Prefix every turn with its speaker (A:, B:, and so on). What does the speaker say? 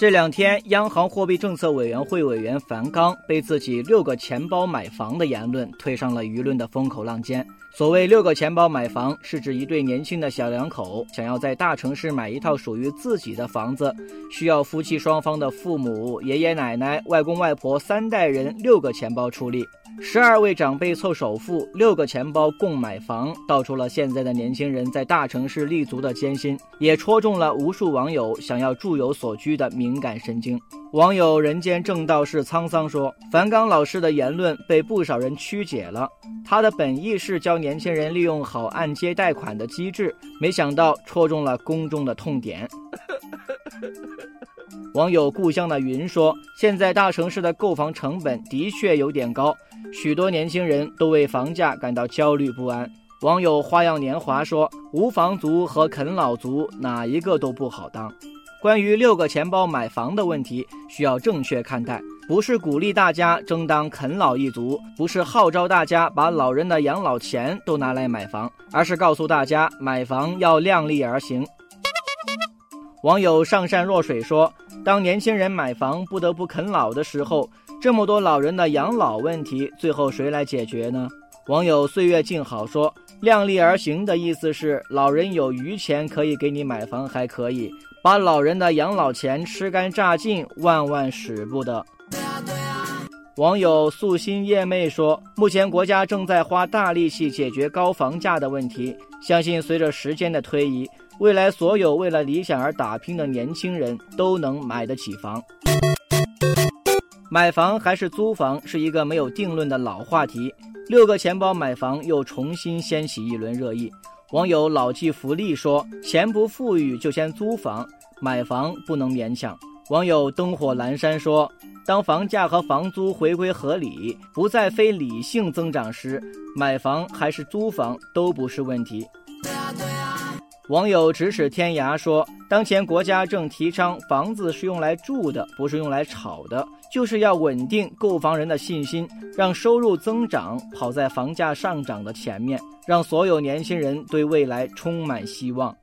A: 这两天，央行货币政策委员会委员樊纲被自己“六个钱包买房”的言论推上了舆论的风口浪尖。所谓“六个钱包买房”，是指一对年轻的小两口想要在大城市买一套属于自己的房子，需要夫妻双方的父母、爷爷奶奶、外公外婆三代人六个钱包出力。十二位长辈凑首付，六个钱包共买房，道出了现在的年轻人在大城市立足的艰辛，也戳中了无数网友想要住有所居的敏感神经。网友人间正道是沧桑说，樊纲老师的言论被不少人曲解了，他的本意是教年轻人利用好按揭贷款的机制，没想到戳中了公众的痛点。网友故乡的云说：“现在大城市的购房成本的确有点高，许多年轻人都为房价感到焦虑不安。”网友花样年华说：“无房族和啃老族哪一个都不好当。”关于六个钱包买房的问题，需要正确看待，不是鼓励大家争当啃老一族，不是号召大家把老人的养老钱都拿来买房，而是告诉大家买房要量力而行。网友上善若水说：“当年轻人买房不得不啃老的时候，这么多老人的养老问题，最后谁来解决呢？”网友岁月静好说：“量力而行的意思是，老人有余钱可以给你买房，还可以把老人的养老钱吃干榨尽，万万使不得。”网友素心叶妹说：“目前国家正在花大力气解决高房价的问题，相信随着时间的推移。”未来，所有为了理想而打拼的年轻人都能买得起房。买房还是租房是一个没有定论的老话题。六个钱包买房又重新掀起一轮热议。网友老骥伏枥说：“钱不富裕就先租房，买房不能勉强。”网友灯火阑珊说：“当房价和房租回归合理，不再非理性增长时，买房还是租房都不是问题。”网友咫尺天涯说：“当前国家正提倡房子是用来住的，不是用来炒的，就是要稳定购房人的信心，让收入增长跑在房价上涨的前面，让所有年轻人对未来充满希望。”